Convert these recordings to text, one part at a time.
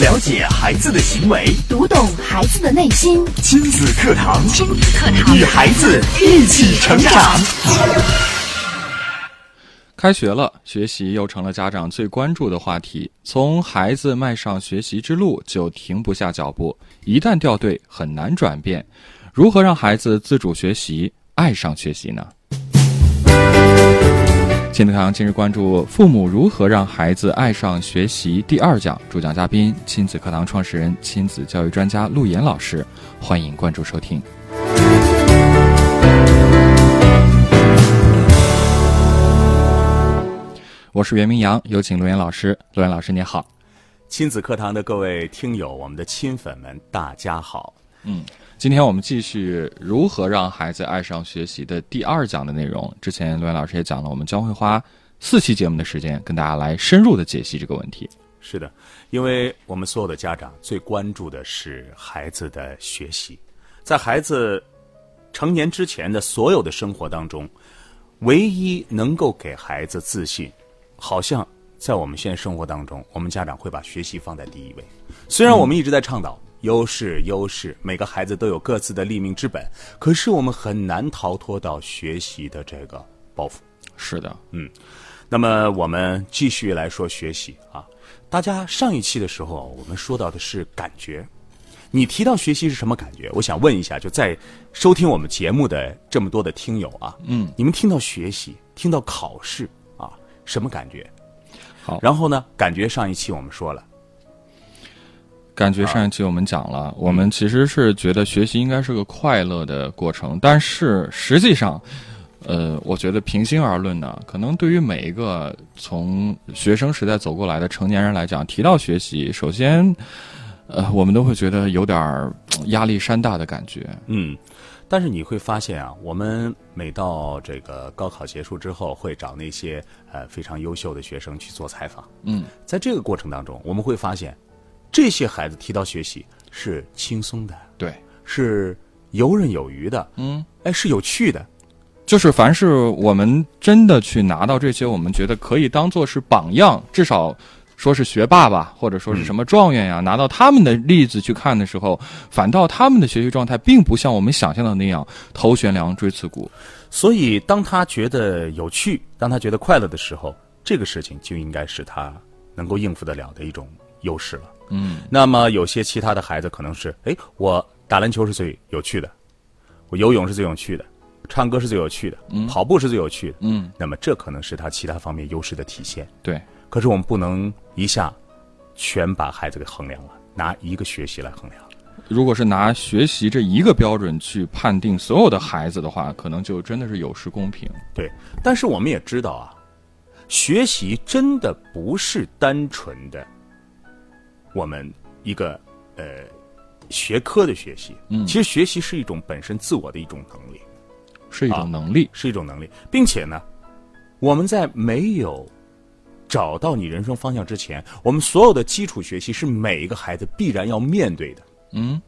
了解孩子的行为，读懂孩子的内心。亲子课堂，亲子课堂，与孩子一起成长。开学了，学习又成了家长最关注的话题。从孩子迈上学习之路，就停不下脚步，一旦掉队，很难转变。如何让孩子自主学习，爱上学习呢？亲子课堂今日关注：父母如何让孩子爱上学习？第二讲，主讲嘉宾：亲子课堂创始人、亲子教育专家陆岩老师。欢迎关注收听。我是袁明阳，有请陆岩老师。陆岩老师，你好。亲子课堂的各位听友，我们的亲粉们，大家好。嗯，今天我们继续如何让孩子爱上学习的第二讲的内容。之前陆岩老师也讲了，我们将会花四期节目的时间跟大家来深入的解析这个问题。是的，因为我们所有的家长最关注的是孩子的学习，在孩子成年之前的所有的生活当中，唯一能够给孩子自信。好像在我们现在生活当中，我们家长会把学习放在第一位。虽然我们一直在倡导优势，优势，每个孩子都有各自的立命之本，可是我们很难逃脱到学习的这个包袱。是的，嗯。那么我们继续来说学习啊。大家上一期的时候，我们说到的是感觉。你提到学习是什么感觉？我想问一下，就在收听我们节目的这么多的听友啊，嗯，你们听到学习，听到考试啊。什么感觉？好，然后呢？感觉上一期我们说了，感觉上一期我们讲了，我们其实是觉得学习应该是个快乐的过程，但是实际上，呃，我觉得平心而论呢，可能对于每一个从学生时代走过来的成年人来讲，提到学习，首先，呃，我们都会觉得有点压力山大的感觉，嗯。但是你会发现啊，我们每到这个高考结束之后，会找那些呃非常优秀的学生去做采访。嗯，在这个过程当中，我们会发现，这些孩子提到学习是轻松的，对，是游刃有余的，嗯，哎，是有趣的。就是凡是我们真的去拿到这些，我们觉得可以当做是榜样，至少。说是学霸吧，或者说是什么状元呀，拿到他们的例子去看的时候，反倒他们的学习状态并不像我们想象的那样头悬梁锥刺股。所以，当他觉得有趣，当他觉得快乐的时候，这个事情就应该是他能够应付得了的一种优势了。嗯。那么，有些其他的孩子可能是：哎，我打篮球是最有趣的，我游泳是最有趣的，唱歌是最有趣的，跑步是最有趣的。嗯。那么，这可能是他其他方面优势的体现。对。可是我们不能一下全把孩子给衡量了，拿一个学习来衡量。如果是拿学习这一个标准去判定所有的孩子的话，可能就真的是有失公平。对，但是我们也知道啊，学习真的不是单纯的我们一个呃学科的学习。嗯，其实学习是一种本身自我的一种能力，是一种能力，是一种能力，并且呢，我们在没有找到你人生方向之前，我们所有的基础学习是每一个孩子必然要面对的。嗯，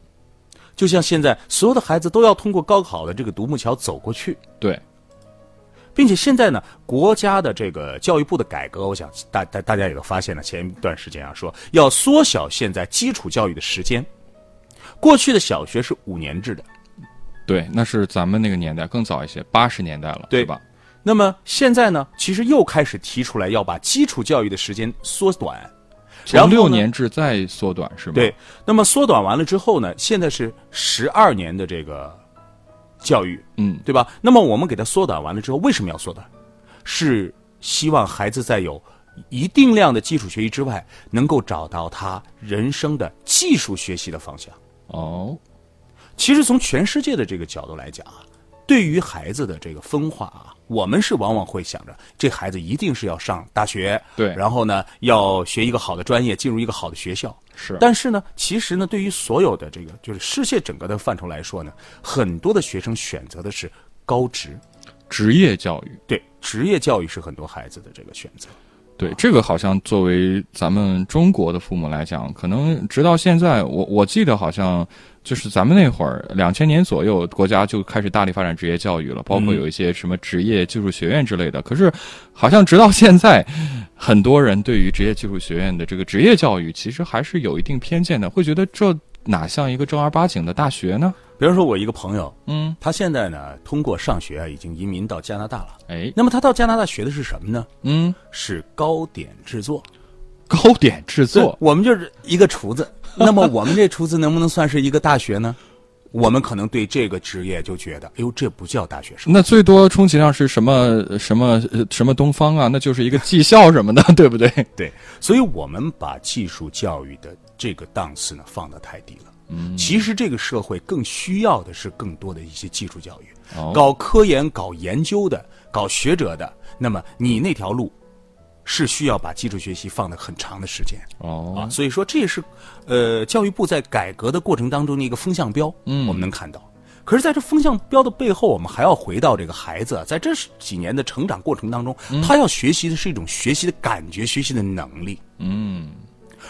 就像现在所有的孩子都要通过高考的这个独木桥走过去。对，并且现在呢，国家的这个教育部的改革，我想大大大家也都发现了，前一段时间啊，说要缩小现在基础教育的时间。过去的小学是五年制的，对，那是咱们那个年代更早一些，八十年代了，对吧？那么现在呢，其实又开始提出来要把基础教育的时间缩短，然后从六年制再缩短是吗？对，那么缩短完了之后呢，现在是十二年的这个教育，嗯，对吧？那么我们给它缩短完了之后，为什么要缩短？是希望孩子在有一定量的基础学习之外，能够找到他人生的技术学习的方向。哦，其实从全世界的这个角度来讲啊，对于孩子的这个分化啊，我们是往往会想着，这孩子一定是要上大学，对然后呢要学一个好的专业，进入一个好的学校。是，但是呢，其实呢，对于所有的这个就是世界整个的范畴来说呢，很多的学生选择的是高职，职业教育，对职业教育是很多孩子的这个选择。对，这个好像作为咱们中国的父母来讲，可能直到现在，我我记得好像就是咱们那会儿两千年左右，国家就开始大力发展职业教育了，包括有一些什么职业技术学院之类的。可是，好像直到 现在，很多人对于职业技术学院的这个职业教育，其实还是有一定偏见的，会觉得这哪像一个正儿八经的大学呢？比如说，我一个朋友，嗯，他现在呢通过上学啊，已经移民到加拿大了。哎，那么他到加拿大学的是什么呢？嗯，是糕点制作。糕点制作，我们就是一个厨子。那么我们这厨子能不能算是一个大学呢？我们可能对这个职业就觉得，哎呦，这不叫大学生。那最多充其量是什么什么呃什么东方啊？那就是一个技校什么的，对不对？对，所以我们把技术教育的这个档次呢放得太低了。嗯，其实这个社会更需要的是更多的一些技术教育，哦搞科研、搞研究的、搞学者的。那么你那条路是需要把基础学习放的很长的时间。哦啊，，所以说这也是呃教育部在改革的过程当中的一个风向标，嗯我们能看到。可是，在这风向标的背后，我们还要回到这个孩子啊，在这几年的成长过程当中，他要学习的是一种学习的感觉、学习的能力。嗯，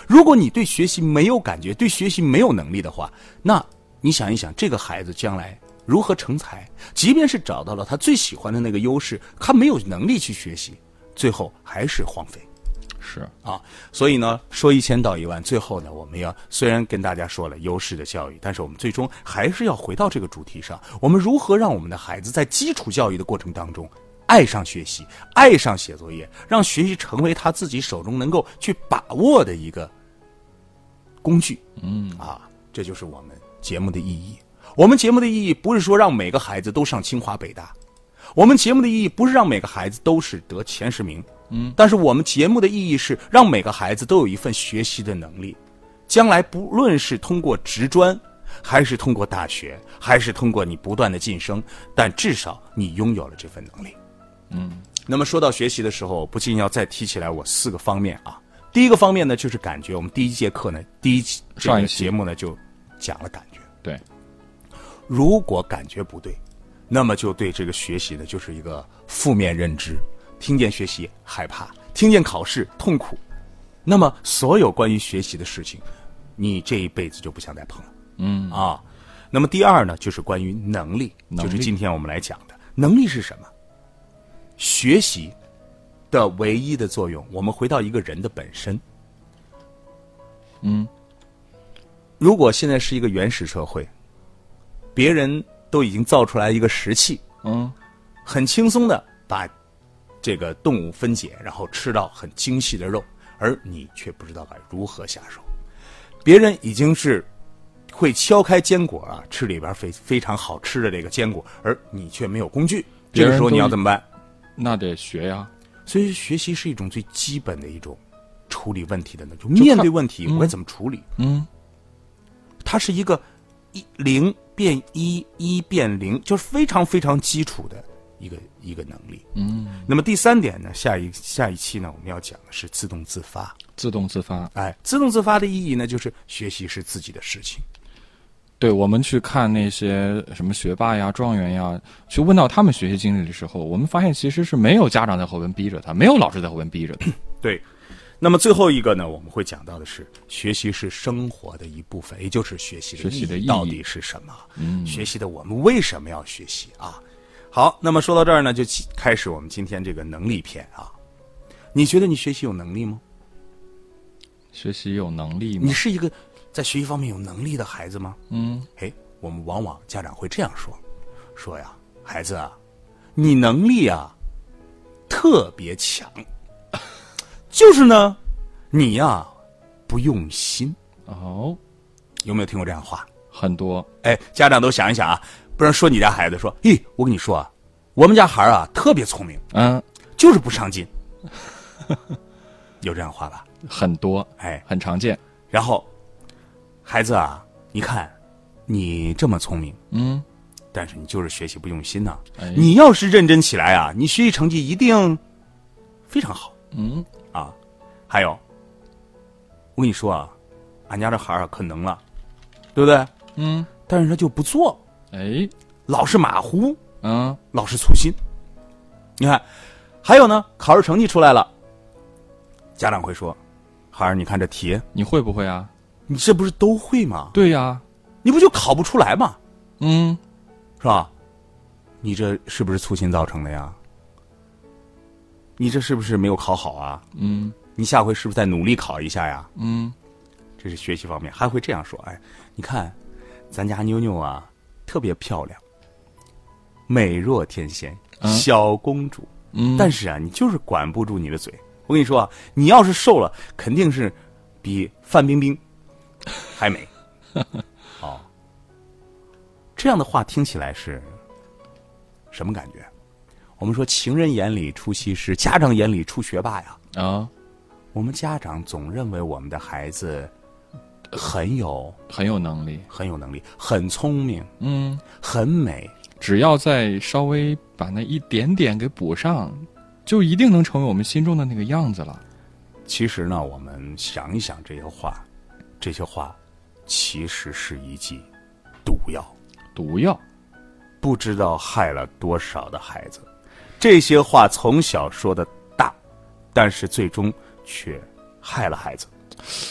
如果你对学习没有感觉，对学习没有能力的话，那你想一想，这个孩子将来如何成才？即便是找到了他最喜欢的那个优势，他没有能力去学习，最后还是荒废。是，啊，所以呢，说一千道一万，最后呢，我们要虽然跟大家说了优势的教育，但是我们最终还是要回到这个主题上，我们如何让我们的孩子在基础教育的过程当中，爱上学习，爱上写作业，让学习成为他自己手中能够去把握的一个工具。嗯，啊，这就是我们节目的意义。我们节目的意义不是说让每个孩子都上清华北大，我们节目的意义不是让每个孩子都是得前十名，嗯，但是我们节目的意义是让每个孩子都有一份学习的能力，将来不论是通过职专，还是通过大学，还是通过你不断的晋升，但至少你拥有了这份能力。嗯，那么说到学习的时候，不禁要再提起来我四个方面啊。第一个方面呢，就是感觉。我们第一节课呢，第一期这个上一期节目呢就讲了感觉。对，如果感觉不对，那么就对这个学习呢就是一个负面认知。听见学习害怕，听见考试痛苦，那么所有关于学习的事情，你这一辈子就不想再碰了。嗯啊，那么第二呢，就是关于能力，能力就是今天我们来讲的能力是什么？学习的唯一的作用，我们回到一个人的本身。嗯，如果现在是一个原始社会，别人都已经造出来一个石器，嗯，很轻松的把这个动物分解，然后吃到很精细的肉，而你却不知道该如何下手。别人已经是会敲开坚果啊，吃里边非非常好吃的这个坚果，而你却没有工具。这个时候你要怎么办？那得学呀。所以学习是一种最基本的一种处理问题的能力，就面对问题我该怎么处理？嗯，它是一个一零变一，一变零，就是非常非常基础的一个一个能力。嗯，那么第三点呢，下一下一期呢，我们要讲的是自动自发。自动自发。哎，自动自发的意义呢，就是学习是自己的事情。对我们去看那些什么学霸呀、状元呀，去问到他们学习经历的时候，我们发现其实是没有家长在后边逼着他，没有老师在后边逼着他。对。那么最后一个呢，我们会讲到的是，学习是生活的一部分，也就是学习的学习的意义到底是什么？嗯，学习的我们为什么要学习啊？好，那么说到这儿呢，就开始我们今天这个能力篇啊。你觉得你学习有能力吗？学习有能力吗你？是一个在学习方面有能力的孩子吗？嗯，哎，我们往往家长会这样说，说呀，孩子啊，你能力啊特别强，就是呢，你呀不用心。哦，有没有听过这样的话？很多。哎，家长都想一想啊，不然说你家孩子说，咦，我跟你说啊，我们家孩儿啊特别聪明，嗯，就是不上进。有这样话吧？很多，哎，很常见。然后，孩子啊，你看，你这么聪明，嗯，但是你就是学习不用心呐、哎。你要是认真起来啊，你学习成绩一定非常好。嗯，啊。还有，我跟你说啊，俺家这孩儿啊可能了，对不对？嗯，但是他就不做，哎，老是马虎，嗯，老是粗心。你看，还有呢，考试成绩出来了，家长会说：“孩儿，你看这题，你会不会啊？你这不是都会吗？对呀，你不就考不出来吗？嗯，是吧？你这是不是粗心造成的呀？你这是不是没有考好啊？嗯你下回是不是再努力考一下呀？嗯，这是学习方面，还会这样说：哎，你看，咱家妞妞啊，特别漂亮，美若天仙，嗯小公主。嗯但是啊，你就是管不住你的嘴。我跟你说啊，你要是瘦了，肯定是比范冰冰 还没。哦，这样的话听起来是什么感觉？我们说情人眼里出西施，家长眼里出学霸呀。啊，我们家长总认为我们的孩子很有很有能力，很有能力，很聪明，嗯，很美。只要再稍微把那一点点给补上，就一定能成为我们心中的那个样子了。其实呢，我们想一想这些话，这些话其实是一剂毒药，毒药，不知道害了多少的孩子。这些话从小说的大，但是最终却害了孩子。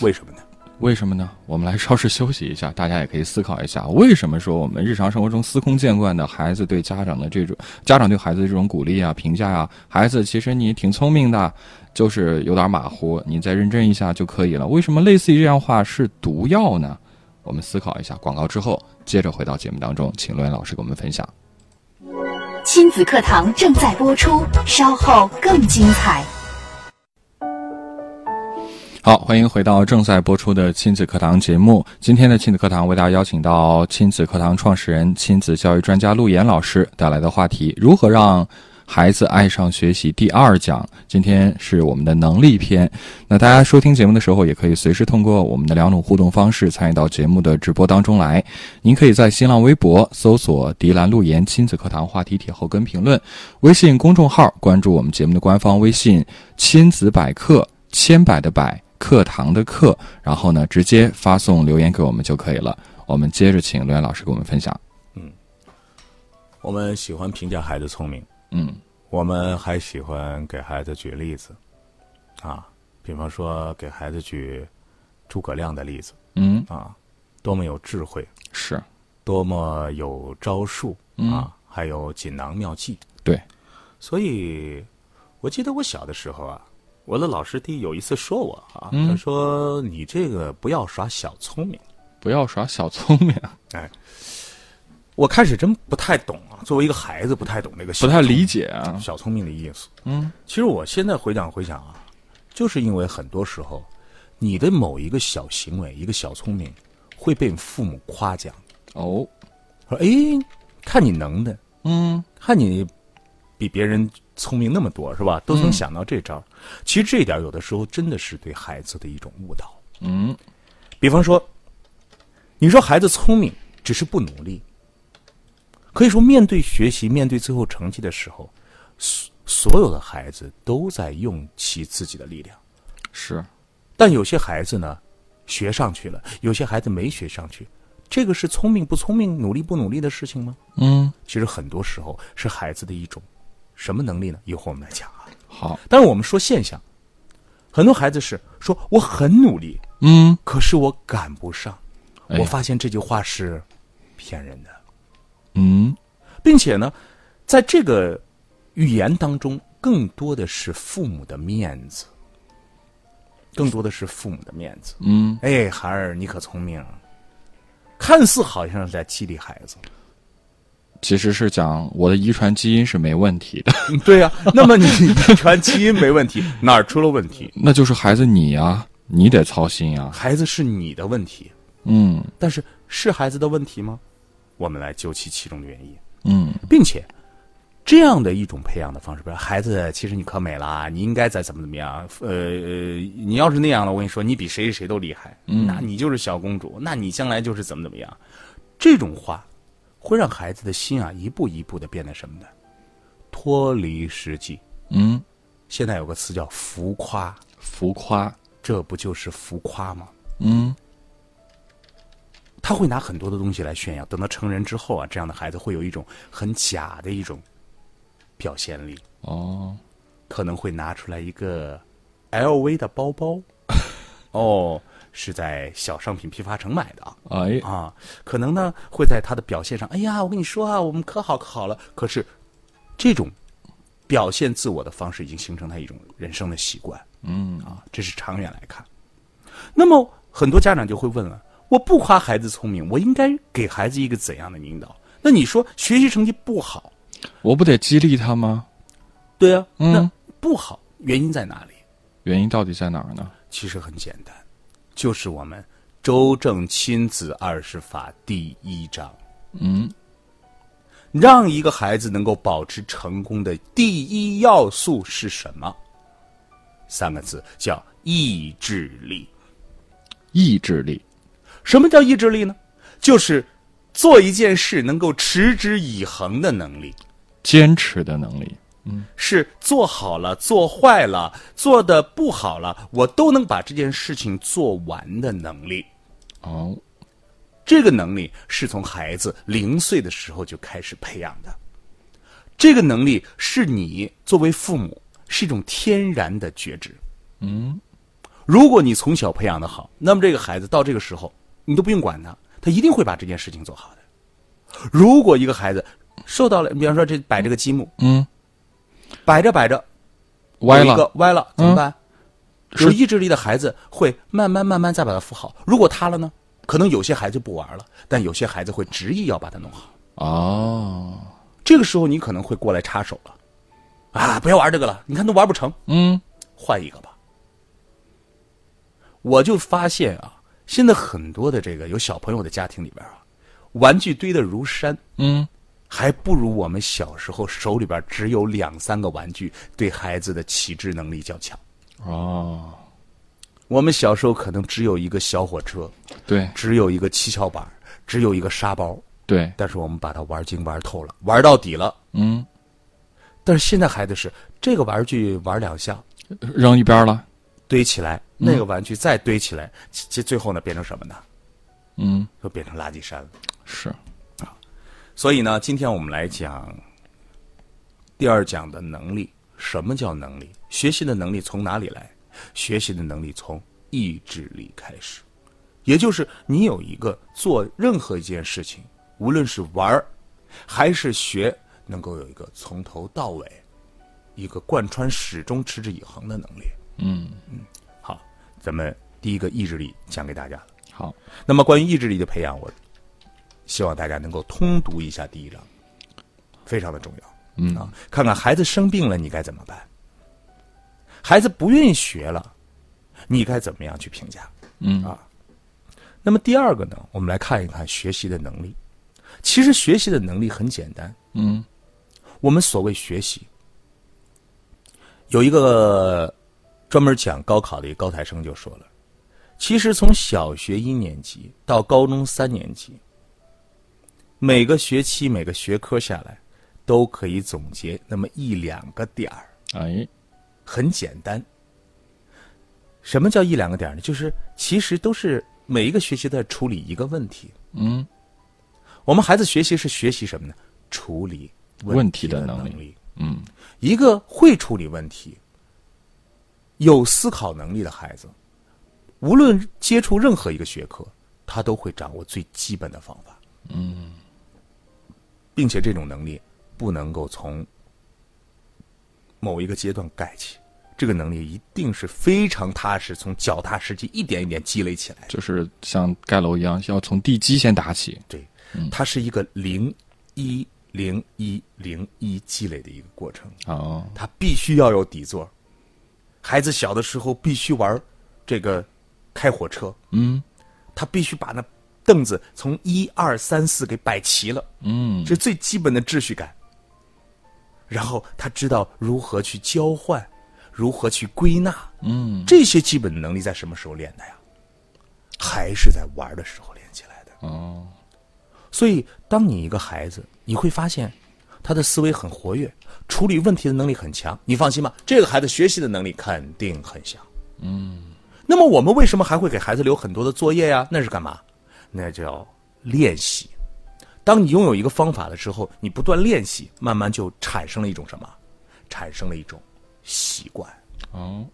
为什么呢？为什么呢？我们来稍事休息一下，大家也可以思考一下，为什么说我们日常生活中司空见惯的孩子对家长的这种家长对孩子的这种鼓励啊、评价啊，孩子其实你挺聪明的，就是有点马虎，你再认真一下就可以了。为什么类似于这样话是毒药呢？我们思考一下。广告之后，接着回到节目当中，请罗岩老师给我们分享。亲子课堂正在播出，稍后更精彩。好，欢迎回到正在播出的亲子课堂节目。今天的亲子课堂为大家邀请到亲子课堂创始人、亲子教育专家陆岩老师带来的话题：如何让孩子爱上学习？第二讲，今天是我们的能力篇。那大家收听节目的时候，也可以随时通过我们的两种互动方式参与到节目的直播当中来。您可以在新浪微博搜索“迪兰路言亲子课堂”话题帖后跟评论，微信公众号关注我们节目的官方微信“亲子百科”，千百的百。课堂的课，然后呢，直接发送留言给我们就可以了。我们接着请刘岩老师给我们分享。嗯我们喜欢评价孩子聪明，嗯。我们还喜欢给孩子举例子，啊，比方说给孩子举诸葛亮的例子。嗯，啊，多么有智慧，是。多么有招数。嗯。啊，还有锦囊妙计。对，所以，我记得我小的时候啊，我的老师弟有一次说我啊，嗯。他说你这个不要耍小聪明。不要耍小聪明，哎我开始真不太懂啊，作为一个孩子不太懂这个不太理解啊。小聪明的意思。嗯。其实我现在回想回想啊，就是因为很多时候，你的某一个小行为、一个小聪明，会被父母夸奖，哦，说：“哎，看你能的，嗯。看你比别人聪明那么多，是吧？都能想到这招。其实这一点有的时候真的是对孩子的一种误导。嗯比方说，你说孩子聪明，只是不努力。可以说，面对学习、面对最后成绩的时候，所所有的孩子都在用其自己的力量。是但有些孩子呢，学上去了；有些孩子没学上去，这个是聪明不聪明、努力不努力的事情吗？嗯其实很多时候是孩子的一种什么能力呢？一会儿我们来讲啊。好，但是我们说现象，很多孩子是说我很努力，嗯可是我赶不上。哎我发现这句话是骗人的，嗯并且呢，在这个语言当中，更多的是父母的面子，更多的是父母的面子。嗯，哎，孩儿，你可聪明，看似好像是在激励孩子。其实是讲我的遗传基因是没问题的，嗯对呀、那么你遗传基因没问题，哪儿出了问题？那就是孩子你呀、你得操心呀、孩子是你的问题，嗯但是是孩子的问题吗？我们来究其其中的原因。嗯并且这样的一种培养的方式，比如孩子，其实你可美了，你应该再怎么怎么样。呃呃，你要是那样了，我跟你说，你比谁谁都厉害，嗯那你就是小公主，那你将来就是怎么怎么样。这种话会让孩子的心啊，一步一步的变得什么呢？脱离实际。嗯，现在有个词叫浮夸，浮夸，这不就是浮夸吗？嗯他会拿很多的东西来炫耀，等到成人之后啊，这样的孩子会有一种很假的一种表现力。哦，可能会拿出来一个 LV 的包包，哦，是在小商品批发城买的啊。哎，啊，可能呢会在他的表现上，哎呀，我跟你说啊，我们可好可好了。可是，这种表现自我的方式已经形成他一种人生的习惯。嗯啊，这是长远来看。那么很多家长就会问了：我不夸孩子聪明，我应该给孩子一个怎样的引导？那你说学习成绩不好，我不得激励他吗？对啊，嗯那不好原因在哪里？原因到底在哪儿呢？其实很简单，就是我们周正亲子二十法第一章。嗯，让一个孩子能够保持成功的第一要素是什么？三个字，叫意志力。意志力。什么叫意志力呢？就是做一件事能够持之以恒的能力，坚持的能力。是做好了、做坏了、做的不好了，我都能把这件事情做完的能力。哦，这个能力是从孩子零岁的时候就开始培养的。这个能力是你作为父母是一种天然的觉知。嗯，如果你从小培养的好，那么这个孩子到这个时候，你都不用管他，他一定会把这件事情做好的。如果一个孩子受到了，比方说这摆这个积木，嗯，摆着摆着歪有一个了。歪了，怎么办？是有意志力的孩子会慢慢慢慢再把它扶好。如果塌了呢？可能有些孩子不玩了，但有些孩子会执意要把它弄好。哦，这个时候你可能会过来插手了，啊，不要玩这个了，你看都玩不成，嗯，换一个吧。我就发现啊，现在很多的这个有小朋友的家庭里边啊，玩具堆得如山，嗯，还不如我们小时候手里边只有两三个玩具，对孩子的启智能力较强。哦，我们小时候可能只有一个小火车，对只有一个七巧板，只有一个沙包，对，但是我们把它玩精玩透了，玩到底了。嗯，但是现在孩子是这个玩具玩两下，扔一边了。堆起来，那个玩具再堆起来，其其最后呢变成什么呢？嗯，就变成垃圾山了。是。所以呢，今天我们来讲第二讲的能力。什么叫能力？学习的能力从哪里来？学习的能力从意志力开始，也就是你有一个做任何一件事情，无论是玩儿还是学，能够有一个从头到尾一个贯穿始终、持之以恒的能力。嗯嗯，好，咱们第一个意志力讲给大家了。好，那么关于意志力的培养，我希望大家能够通读一下第一章，非常的重要。嗯啊，看看孩子生病了，你该怎么办？孩子不愿意学了，你该怎么样去评价？嗯啊，那么第二个呢，我们来看一看学习的能力。其实学习的能力很简单，嗯我们所谓学习，有一个专门讲高考的一个高材生就说了，其实从小学一年级到高中三年级，每个学期每个学科下来，都可以总结那么一两个点儿，哎，很简单。什么叫一两个点儿呢？就是其实都是每一个学期在处理一个问题。嗯我们孩子学习是学习什么呢？处理问题的能力力。嗯一个会处理问题、有思考能力的孩子，无论接触任何一个学科，他都会掌握最基本的方法。嗯，并且这种能力不能够从某一个阶段盖起，这个能力一定是非常踏实，从脚踏实地一点一点积累起来的。就是像盖楼一样，要从地基先打起。对，它是一个零一零一零一积累的一个过程。哦，它必须要有底座。孩子小的时候必须玩这个开火车，嗯他必须把那凳子从一二三四给摆齐了，嗯这最基本的秩序感。然后他知道如何去交换，如何去归纳，嗯，这些基本的能力在什么时候练的呀？还是在玩的时候练起来的。哦，所以，当你一个孩子，你会发现他的思维很活跃，处理问题的能力很强。你放心吧，这个孩子学习的能力肯定很强。嗯，那么我们为什么还会给孩子留很多的作业呀？那是干嘛？那叫练习。当你拥有一个方法的时候，你不断练习，慢慢就产生了一种什么？产生了一种习惯。哦，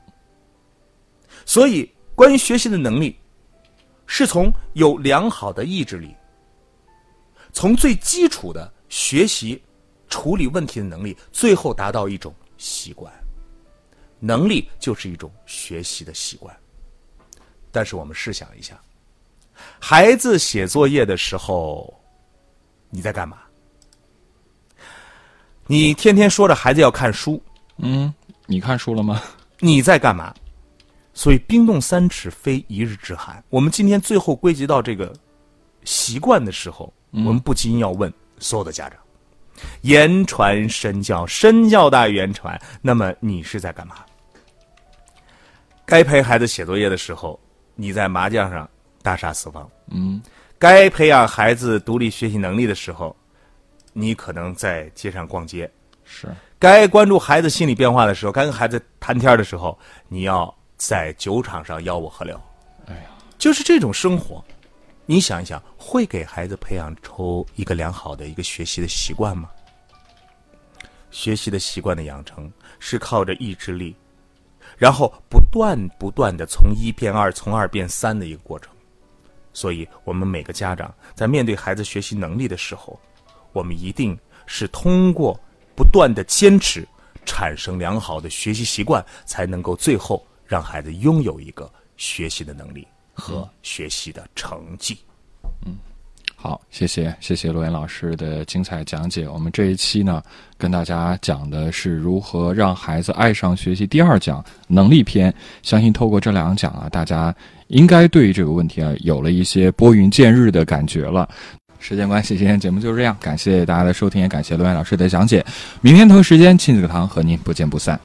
所以，关于学习的能力，是从有良好的意志力，从最基础的学习、处理问题的能力，最后达到一种习惯。能力就是一种学习的习惯。但是我们试想一下，孩子写作业的时候，你在干嘛？你天天说着孩子要看书，嗯，你看书了吗？你在干嘛？所以冰冻三尺非一日之寒。我们今天最后归结到这个习惯的时候，我们不禁要问所有的家长：言传身教，身教大于言传。那么你是在干嘛？该陪孩子写作业的时候，你在麻将上大杀四方；嗯，该培养孩子独立学习能力的时候，你可能在街上逛街；是该关注孩子心理变化的时候，该跟孩子谈天的时候，你要在酒场上吆五喝六。哎呀，就是这种生活，你想一想，会给孩子培养出一个良好的一个学习的习惯吗？学习的习惯的养成是靠着意志力，然后不断不断的从一变二，从二变三的一个过程。所以，我们每个家长在面对孩子学习能力的时候，我们一定是通过不断的坚持，产生良好的学习习惯，才能够最后让孩子拥有一个学习的能力和学习的成绩。嗯好，谢谢谢谢罗岩老师的精彩讲解。我们这一期呢，跟大家讲的是如何让孩子爱上学习。第二讲能力篇，相信透过这两讲啊，大家应该对于这个问题啊有了一些拨云见日的感觉了。时间关系，今天节目就是这样，感谢大家的收听，也感谢罗岩老师的讲解。明天同一时间，亲子课堂和您不见不散。